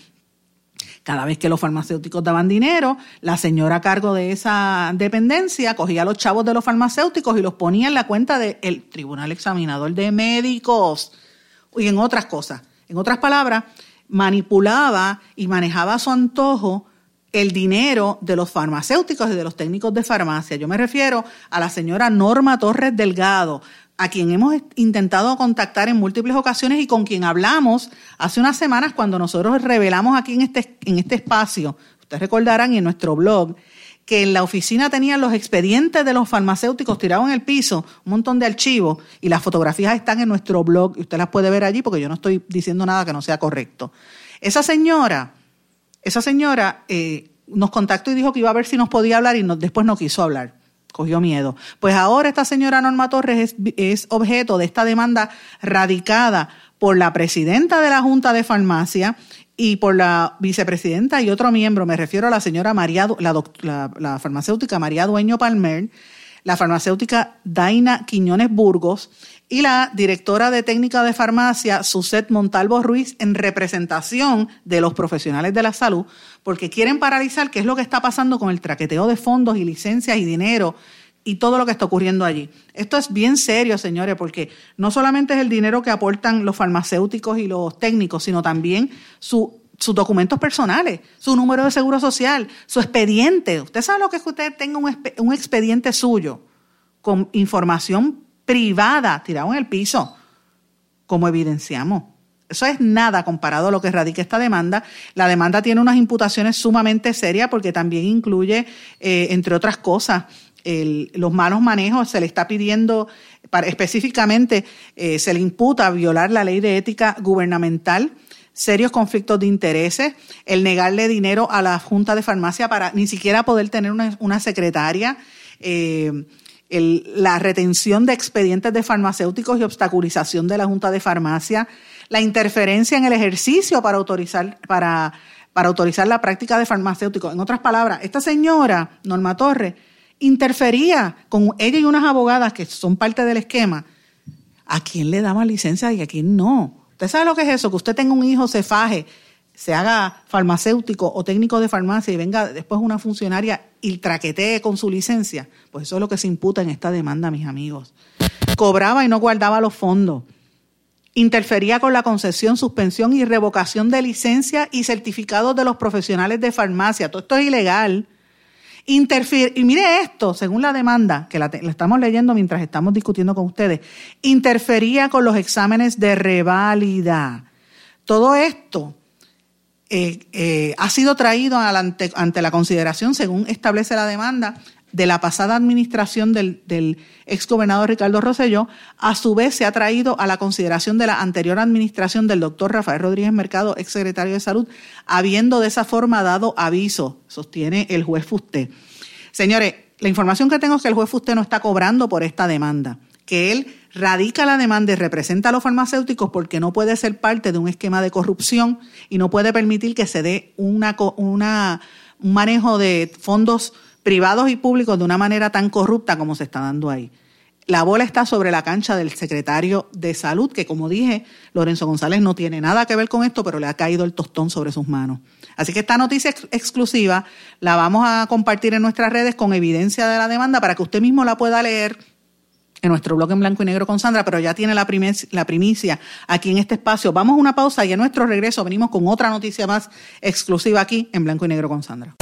cada vez que los farmacéuticos daban dinero, la señora a cargo de esa dependencia cogía a los chavos de los farmacéuticos y los ponía en la cuenta del Tribunal Examinador de Médicos y en otras cosas. En otras palabras, manipulaba y manejaba a su antojo el dinero de los farmacéuticos y de los técnicos de farmacia. Yo me refiero a la señora Norma Torres Delgado, a quien hemos intentado contactar en múltiples ocasiones y con quien hablamos hace unas semanas cuando nosotros revelamos aquí en este, en este espacio, ustedes recordarán y en nuestro blog, que en la oficina tenían los expedientes de los farmacéuticos tirados en el piso, un montón de archivos, y las fotografías están en nuestro blog, y usted las puede ver allí porque yo no estoy diciendo nada que no sea correcto. Esa señora, esa señora eh, nos contactó y dijo que iba a ver si nos podía hablar y después no quiso hablar cogió miedo. Pues ahora esta señora Norma Torres es, objeto de esta demanda radicada por la presidenta de la Junta de Farmacia y por la vicepresidenta y otro miembro, me refiero a la señora María, la, la farmacéutica María Dueño Palmer, la farmacéutica Daina Quiñones Burgos y la directora de técnica de farmacia, Suset Montalvo Ruiz, en representación de los profesionales de la salud, porque quieren paralizar qué es lo que está pasando con el traqueteo de fondos y licencias y dinero y todo lo que está ocurriendo allí. Esto es bien serio, señores, porque no solamente es el dinero que aportan los farmacéuticos y los técnicos, sino también sus documentos personales, su número de seguro social, su expediente. Usted sabe lo que es que usted tenga un expediente suyo con información privada tirado en el piso, como evidenciamos. Eso es nada comparado a lo que radica esta demanda. La demanda tiene unas imputaciones sumamente serias porque también incluye, eh, entre otras cosas, los malos manejos. Se le está pidiendo, específicamente, eh, se le imputa violar la ley de ética gubernamental serios conflictos de intereses, el negarle dinero a la Junta de Farmacia para ni siquiera poder tener una, secretaria, eh, la retención de expedientes de farmacéuticos y obstaculización de la Junta de Farmacia, la interferencia en el ejercicio para autorizar, para, para autorizar la práctica de farmacéuticos. En otras palabras, esta señora, Norma Torres, interfería con ella y unas abogadas que son parte del esquema. ¿A quién le daba licencia y a quién no? ¿Usted sabe lo que es eso? Que usted tenga un hijo, se faje, se haga farmacéutico o técnico de farmacia y venga después una funcionaria y traquetee con su licencia, pues eso es lo que se imputa en esta demanda, mis amigos. Cobraba y no guardaba los fondos. Interfería con la concesión, suspensión y revocación de licencia y certificados de los profesionales de farmacia. Todo esto es ilegal. Interfir y mire esto, según la demanda, que la, la, estamos leyendo mientras estamos discutiendo con ustedes, interfería con los exámenes de reválida. Todo esto eh, eh, ha sido traído ante, la consideración, según establece la demanda, de la pasada administración del, del exgobernador Ricardo Rosselló, a su vez se ha traído a la consideración de la anterior administración del doctor Rafael Rodríguez Mercado, exsecretario de Salud, habiendo de esa forma dado aviso, sostiene el juez Fusté. Señores, la información que tengo es que el juez Fusté no está cobrando por esta demanda, que él radica la demanda y representa a los farmacéuticos porque no puede ser parte de un esquema de corrupción y no puede permitir que se dé una, una, un manejo de fondos privados y públicos de una manera tan corrupta como se está dando ahí. La bola está sobre la cancha del secretario de Salud, que como dije, Lorenzo González no tiene nada que ver con esto, pero le ha caído el tostón sobre sus manos. Así que esta noticia exclusiva la vamos a compartir en nuestras redes con evidencia de la demanda para que usted mismo la pueda leer en nuestro blog en blanco y negro con Sandra, pero ya tiene la la primicia aquí en este espacio. Vamos a una pausa y a nuestro regreso venimos con otra noticia más exclusiva aquí en blanco y negro con Sandra.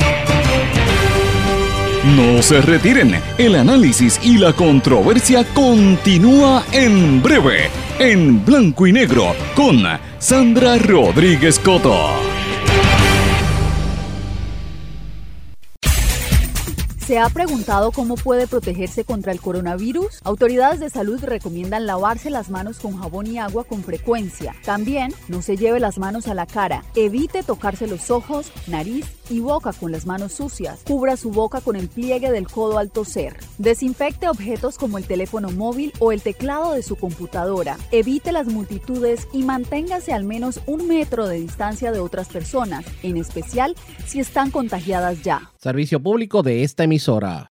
No se retiren, el análisis y la controversia continúa en breve, en blanco y negro, con Sandra Rodríguez Coto. ¿Se ha preguntado cómo puede protegerse contra el coronavirus? Autoridades de salud recomiendan lavarse las manos con jabón y agua con frecuencia. También no se lleve las manos a la cara. Evite tocarse los ojos, nariz y boca con las manos sucias. Cubra su boca con el pliegue del codo al toser. Desinfecte objetos como el teléfono móvil o el teclado de su computadora. Evite las multitudes y manténgase al menos un metro de distancia de otras personas, en especial si están contagiadas ya. Servicio público de esta emisora.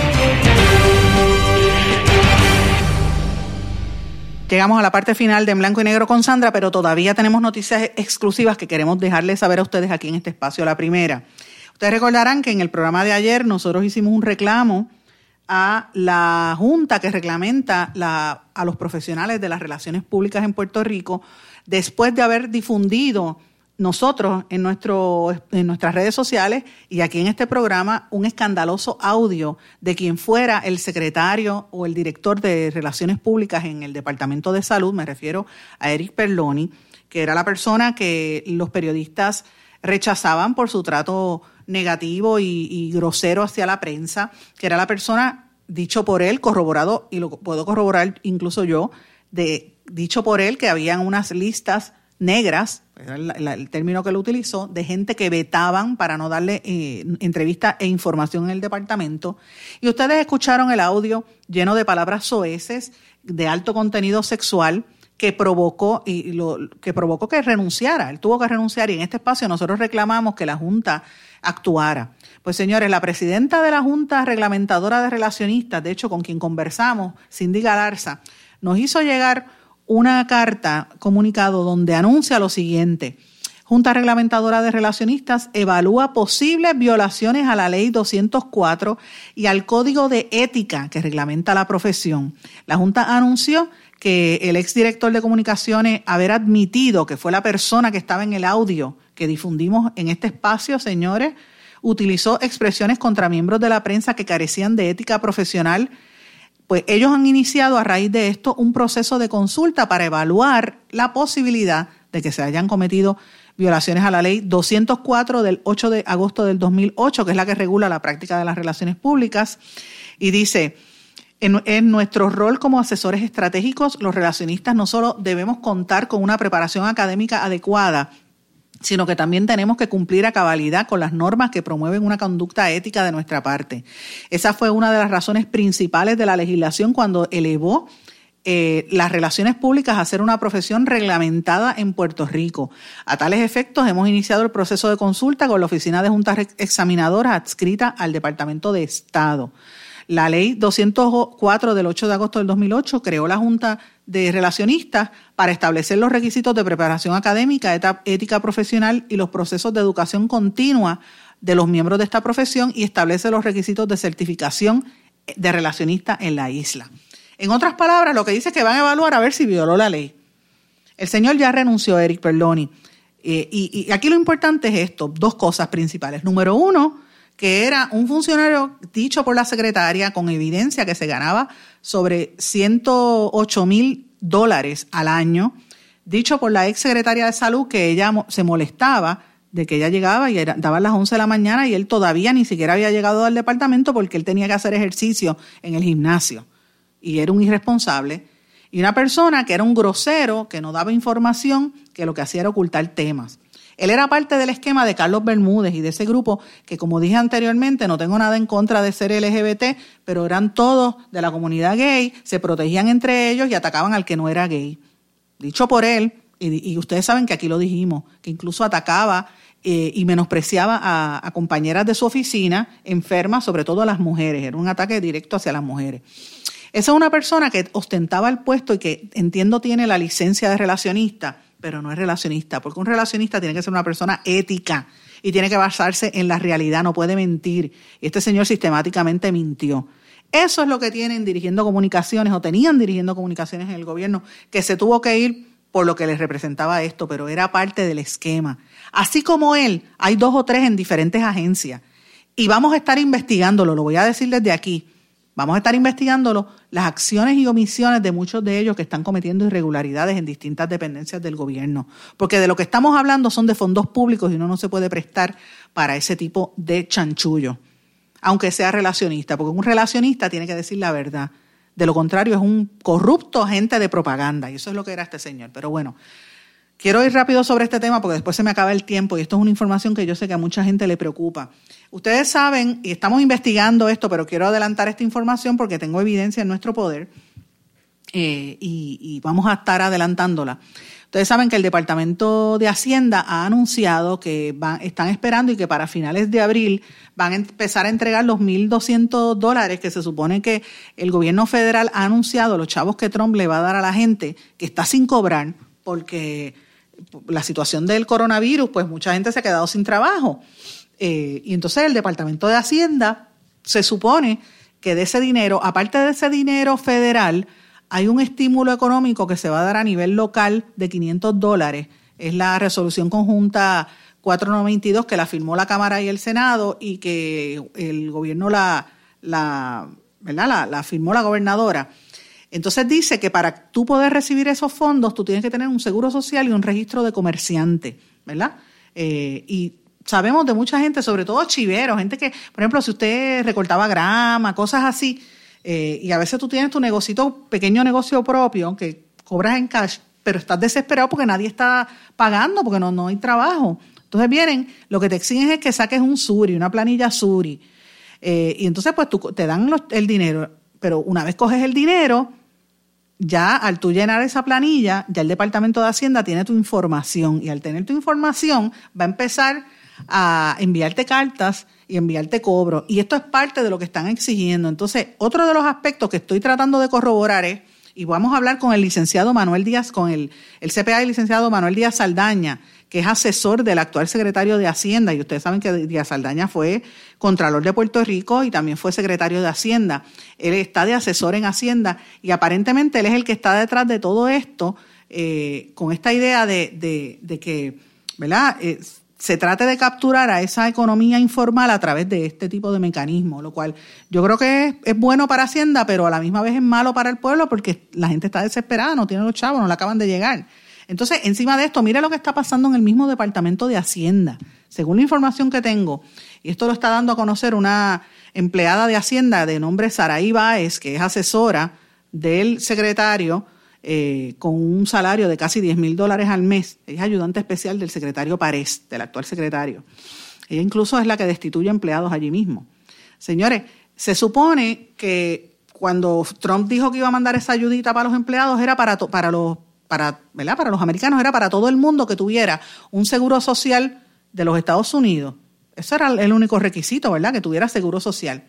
Llegamos a la parte final de En Blanco y Negro con Sandra, pero todavía tenemos noticias exclusivas que queremos dejarles saber a ustedes aquí en este espacio. La primera, ustedes recordarán que en el programa de ayer nosotros hicimos un reclamo a la Junta que reglamenta la, a los profesionales de las relaciones públicas en Puerto Rico después de haber difundido nosotros en, nuestro, en nuestras redes sociales y aquí en este programa un escandaloso audio de quien fuera el secretario o el director de Relaciones Públicas en el Departamento de Salud, me refiero a Eric Perloni, que era la persona que los periodistas rechazaban por su trato negativo y, y grosero hacia la prensa, que era la persona, dicho por él, corroborado, y lo puedo corroborar incluso yo, de, dicho por él que habían unas listas negras, el, término que él utilizó, de gente que vetaban para no darle eh, entrevista e información en el departamento. Y ustedes escucharon el audio lleno de palabras soeces, de alto contenido sexual, que provocó y lo que provocó que renunciara. Él tuvo que renunciar y en este espacio nosotros reclamamos que la Junta actuara. Pues señores, la presidenta de la Junta Reglamentadora de Relacionistas, de hecho con quien conversamos, Cindy Galarza, nos hizo llegar una carta comunicado donde anuncia lo siguiente. Junta Reglamentadora de Relacionistas evalúa posibles violaciones a la Ley 204 y al Código de Ética que reglamenta la profesión. La Junta anunció que el exdirector de comunicaciones haber admitido que fue la persona que estaba en el audio que difundimos en este espacio, señores, utilizó expresiones contra miembros de la prensa que carecían de ética profesional pues ellos han iniciado a raíz de esto un proceso de consulta para evaluar la posibilidad de que se hayan cometido violaciones a la ley 204 del 8 de agosto del 2008, que es la que regula la práctica de las relaciones públicas, y dice, en, en, nuestro rol como asesores estratégicos, los relacionistas no solo debemos contar con una preparación académica adecuada, sino que también tenemos que cumplir a cabalidad con las normas que promueven una conducta ética de nuestra parte. Esa fue una de las razones principales de la legislación cuando elevó eh, las relaciones públicas a ser una profesión reglamentada en Puerto Rico. A tales efectos, hemos iniciado el proceso de consulta con la Oficina de Juntas Examinadoras adscrita al Departamento de Estado. La ley 204 del 8 de agosto del 2008 creó la Junta de Relacionistas para establecer los requisitos de preparación académica, ética profesional y los procesos de educación continua de los miembros de esta profesión y establece los requisitos de certificación de relacionista en la isla. En otras palabras, lo que dice es que van a evaluar a ver si violó la ley. El señor ya renunció, Eric Perloni. Eh, y, y aquí lo importante es esto, dos cosas principales. Número uno, que era un funcionario dicho por la secretaria con evidencia que se ganaba sobre 108 mil dólares al año, dicho por la ex secretaria de salud que ella se molestaba de que ella llegaba y era, daba las 11 de la mañana y él todavía ni siquiera había llegado al departamento porque él tenía que hacer ejercicio en el gimnasio y era un irresponsable. Y una persona que era un grosero, que no daba información, que lo que hacía era ocultar temas. Él era parte del esquema de Carlos Bermúdez y de ese grupo que, como dije anteriormente, no tengo nada en contra de ser LGBT, pero eran todos de la comunidad gay, se protegían entre ellos y atacaban al que no era gay. Dicho por él, y, ustedes saben que aquí lo dijimos, que incluso atacaba eh, y menospreciaba a, a, compañeras de su oficina enfermas, sobre todo a las mujeres. Era un ataque directo hacia las mujeres. Esa es una persona que ostentaba el puesto y que entiendo tiene la licencia de relacionista pero no es relacionista, porque un relacionista tiene que ser una persona ética y tiene que basarse en la realidad, no puede mentir. Y este señor sistemáticamente mintió. Eso es lo que tienen dirigiendo comunicaciones o tenían dirigiendo comunicaciones en el gobierno, que se tuvo que ir por lo que les representaba esto, pero era parte del esquema. Así como él, hay dos o tres en diferentes agencias. Y vamos a estar investigándolo, lo voy a decir desde aquí. Vamos a estar investigándolo, las acciones y omisiones de muchos de ellos que están cometiendo irregularidades en distintas dependencias del gobierno. Porque de lo que estamos hablando son de fondos públicos y uno no se puede prestar para ese tipo de chanchullo, aunque sea relacionista, porque un relacionista tiene que decir la verdad. De lo contrario, es un corrupto agente de propaganda, y eso es lo que era este señor. Pero bueno, quiero ir rápido sobre este tema porque después se me acaba el tiempo, y esto es una información que yo sé que a mucha gente le preocupa. Ustedes saben, y estamos investigando esto, pero quiero adelantar esta información porque tengo evidencia en nuestro poder eh, y, vamos a estar adelantándola. Ustedes saben que el Departamento de Hacienda ha anunciado que van, están esperando y que para finales de abril van a empezar a entregar los 1.200 dólares que se supone que el gobierno federal ha anunciado, los chavos que Trump le va a dar a la gente que está sin cobrar porque la situación del coronavirus, pues mucha gente se ha quedado sin trabajo. Eh, y entonces el Departamento de Hacienda se supone que de ese dinero, aparte de ese dinero federal, hay un estímulo económico que se va a dar a nivel local de 500 dólares. Es la resolución conjunta 492 que la firmó la Cámara y el Senado y que el gobierno la, la, ¿verdad? la, firmó la gobernadora. Entonces dice que para tú poder recibir esos fondos, tú tienes que tener un seguro social y un registro de comerciante, ¿verdad? Eh, y sabemos de mucha gente, sobre todo chiveros, gente que, por ejemplo, si usted recortaba grama, cosas así, eh, y a veces tú tienes tu negocito, pequeño negocio propio, que cobras en cash, pero estás desesperado porque nadie está pagando, porque no, no hay trabajo. Entonces vienen, lo que te exigen es que saques un SURI, una planilla SURI. Eh, y entonces pues tú, te dan el dinero, pero una vez coges el dinero, ya al tú llenar esa planilla, ya el Departamento de Hacienda tiene tu información y al tener tu información va a empezar a enviarte cartas y enviarte cobro. Y esto es parte de lo que están exigiendo. Entonces, otro de los aspectos que estoy tratando de corroborar es, y vamos a hablar con el licenciado Manuel Díaz, con el, el CPA y licenciado Manuel Díaz Saldaña, que es asesor del actual secretario de Hacienda. Y ustedes saben que Díaz Saldaña fue Contralor de Puerto Rico y también fue secretario de Hacienda. Él está de asesor en Hacienda y aparentemente él es el que está detrás de todo esto, eh, con esta idea de, de, de que, ¿verdad? Eh, se trate de capturar a esa economía informal a través de este tipo de mecanismos, lo cual yo creo que es, bueno para Hacienda, pero a la misma vez es malo para el pueblo porque la gente está desesperada, no tiene los chavos, no le acaban de llegar. Entonces, encima de esto, mire lo que está pasando en el mismo Departamento de Hacienda. Según la información que tengo, y esto lo está dando a conocer una empleada de Hacienda de nombre Saraí Báez, que es asesora del secretario eh, con un salario de casi 10 mil dólares al mes. Ella es ayudante especial del secretario Párez, del actual secretario. Ella incluso es la que destituye empleados allí mismo. Señores, se supone que cuando Trump dijo que iba a mandar esa ayudita para los empleados era para, para los para, ¿verdad? para los americanos, era para todo el mundo que tuviera un seguro social de los Estados Unidos. Eso era el único requisito, ¿verdad? Que tuviera seguro social.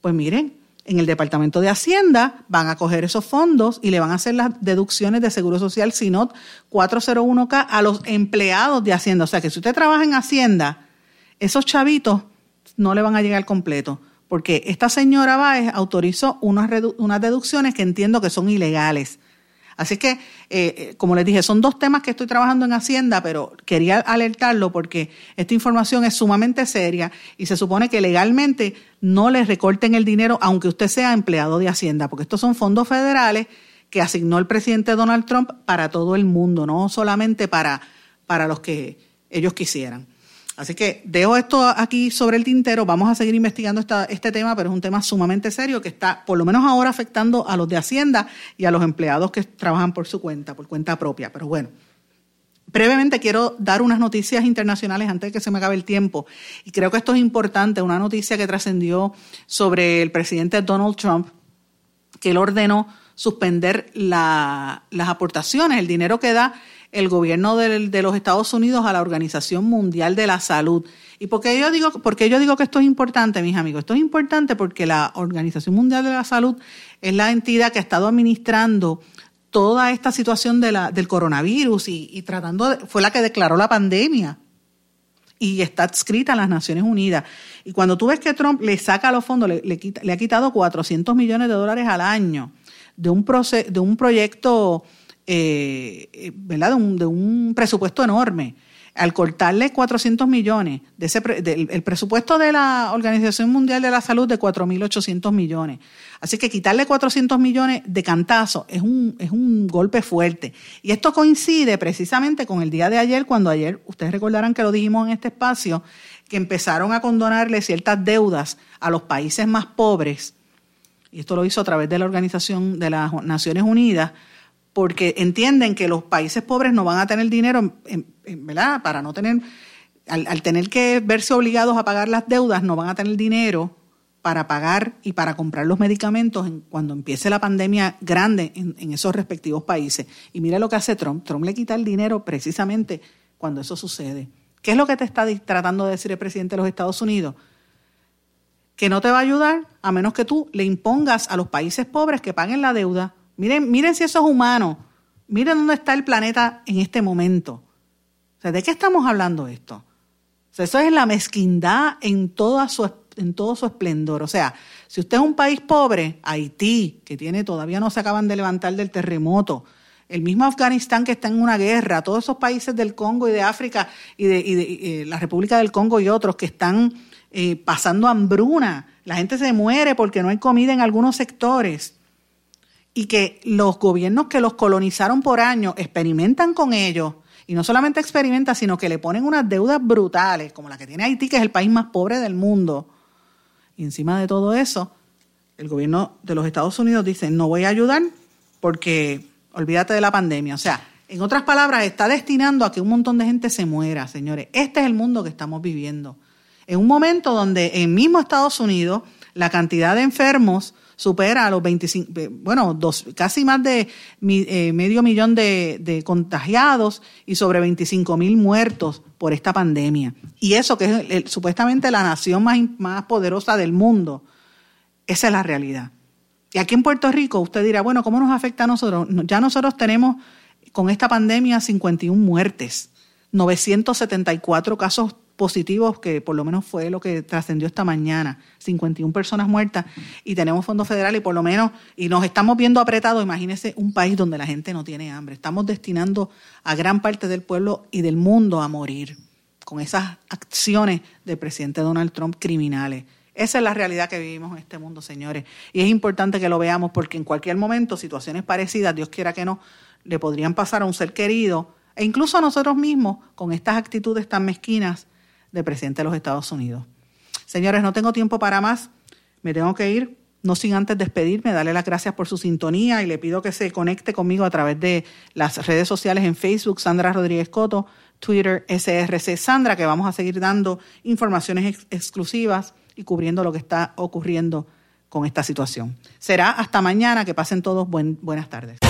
Pues miren, en el Departamento de Hacienda van a coger esos fondos y le van a hacer las deducciones de Seguro Social SINOT 401K a los empleados de Hacienda. O sea que si usted trabaja en Hacienda, esos chavitos no le van a llegar completo, porque esta señora Báez autorizó unas, unas deducciones que entiendo que son ilegales. Así que, eh, eh, como les dije, son dos temas que estoy trabajando en Hacienda, pero quería alertarlo porque esta información es sumamente seria y se supone que legalmente no le recorten el dinero aunque usted sea empleado de Hacienda, porque estos son fondos federales que asignó el presidente Donald Trump para todo el mundo, no solamente para, para los que ellos quisieran. Así que dejo esto aquí sobre el tintero. Vamos a seguir investigando este tema, pero es un tema sumamente serio que está, por lo menos ahora, afectando a los de Hacienda y a los empleados que trabajan por su cuenta, por cuenta propia. Pero bueno, brevemente quiero dar unas noticias internacionales antes de que se me acabe el tiempo. Y creo que esto es importante, una noticia que trascendió sobre el presidente Donald Trump, que él ordenó suspender las aportaciones, el dinero que da el gobierno de, los Estados Unidos a la Organización Mundial de la Salud. ¿Y por qué, yo digo, porque yo digo que esto es importante, mis amigos? Esto es importante porque la Organización Mundial de la Salud es la entidad que ha estado administrando toda esta situación de la, del coronavirus y, tratando, fue la que declaró la pandemia. y está escrita en las Naciones Unidas. Y cuando tú ves que Trump le saca los fondos, le, le, ha quitado 400 millones de dólares al año de un, de un proyecto, eh, eh, ¿verdad? De un, presupuesto enorme al cortarle 400 millones, de ese, el presupuesto de la Organización Mundial de la Salud de 4.800 millones. Así que quitarle 400 millones de cantazo es un, es un golpe fuerte. Y esto coincide precisamente con el día de ayer, cuando ayer, ustedes recordarán que lo dijimos en este espacio, que empezaron a condonarle ciertas deudas a los países más pobres. Y esto lo hizo a través de la Organización de las Naciones Unidas, porque entienden que los países pobres no van a tener dinero, ¿verdad? Para no tener, al, tener que verse obligados a pagar las deudas, no van a tener dinero para pagar y para comprar los medicamentos cuando empiece la pandemia grande en, esos respectivos países. Y mira lo que hace Trump. Trump le quita el dinero precisamente cuando eso sucede. ¿Qué es lo que te está tratando de decir el presidente de los Estados Unidos? Que no te va a ayudar a menos que tú le impongas a los países pobres que paguen la deuda. Miren, miren si eso es humano. Miren dónde está el planeta en este momento. O sea, ¿de qué estamos hablando esto? O sea, eso es la mezquindad en toda su en todo su esplendor. O sea, si usted es un país pobre, Haití, que tiene todavía no se acaban de levantar del terremoto, el mismo Afganistán que está en una guerra, todos esos países del Congo y de África y de, eh, la República del Congo y otros que están eh, pasando hambruna, la gente se muere porque no hay comida en algunos sectores y que los gobiernos que los colonizaron por años experimentan con ellos y no solamente experimentan, sino que le ponen unas deudas brutales, como la que tiene Haití, que es el país más pobre del mundo y encima de todo eso, el gobierno de los Estados Unidos dice, no voy a ayudar porque olvídate de la pandemia. O sea, en otras palabras, está destinando a que un montón de gente se muera, señores. Este es el mundo que estamos viviendo. En un momento donde en mismo Estados Unidos la cantidad de enfermos supera a los 25, eh, bueno, dos, casi más de eh, medio millón de, contagiados y sobre 25 mil muertos por esta pandemia. Y eso que es supuestamente la nación más, más poderosa del mundo, esa es la realidad. Y aquí en Puerto Rico usted dirá, bueno, ¿cómo nos afecta a nosotros? Ya nosotros tenemos con esta pandemia 51 muertes, 974 casos positivos, que por lo menos fue lo que trascendió esta mañana, 51 personas muertas y tenemos fondos federales y por lo menos, y nos estamos viendo apretados, imagínese un país donde la gente no tiene hambre, estamos destinando a gran parte del pueblo y del mundo a morir con esas acciones del presidente Donald Trump criminales. Esa es la realidad que vivimos en este mundo, señores. Y es importante que lo veamos porque en cualquier momento situaciones parecidas, Dios quiera que no, le podrían pasar a un ser querido e incluso a nosotros mismos con estas actitudes tan mezquinas del presidente de los Estados Unidos. Señores, no tengo tiempo para más. Me tengo que ir, no sin antes despedirme, darle las gracias por su sintonía y le pido que se conecte conmigo a través de las redes sociales en Facebook, Sandra Rodríguez Coto, Twitter, SRC Sandra, que vamos a seguir dando informaciones exclusivas y cubriendo lo que está ocurriendo con esta situación. Será hasta mañana, que pasen todos buenas tardes.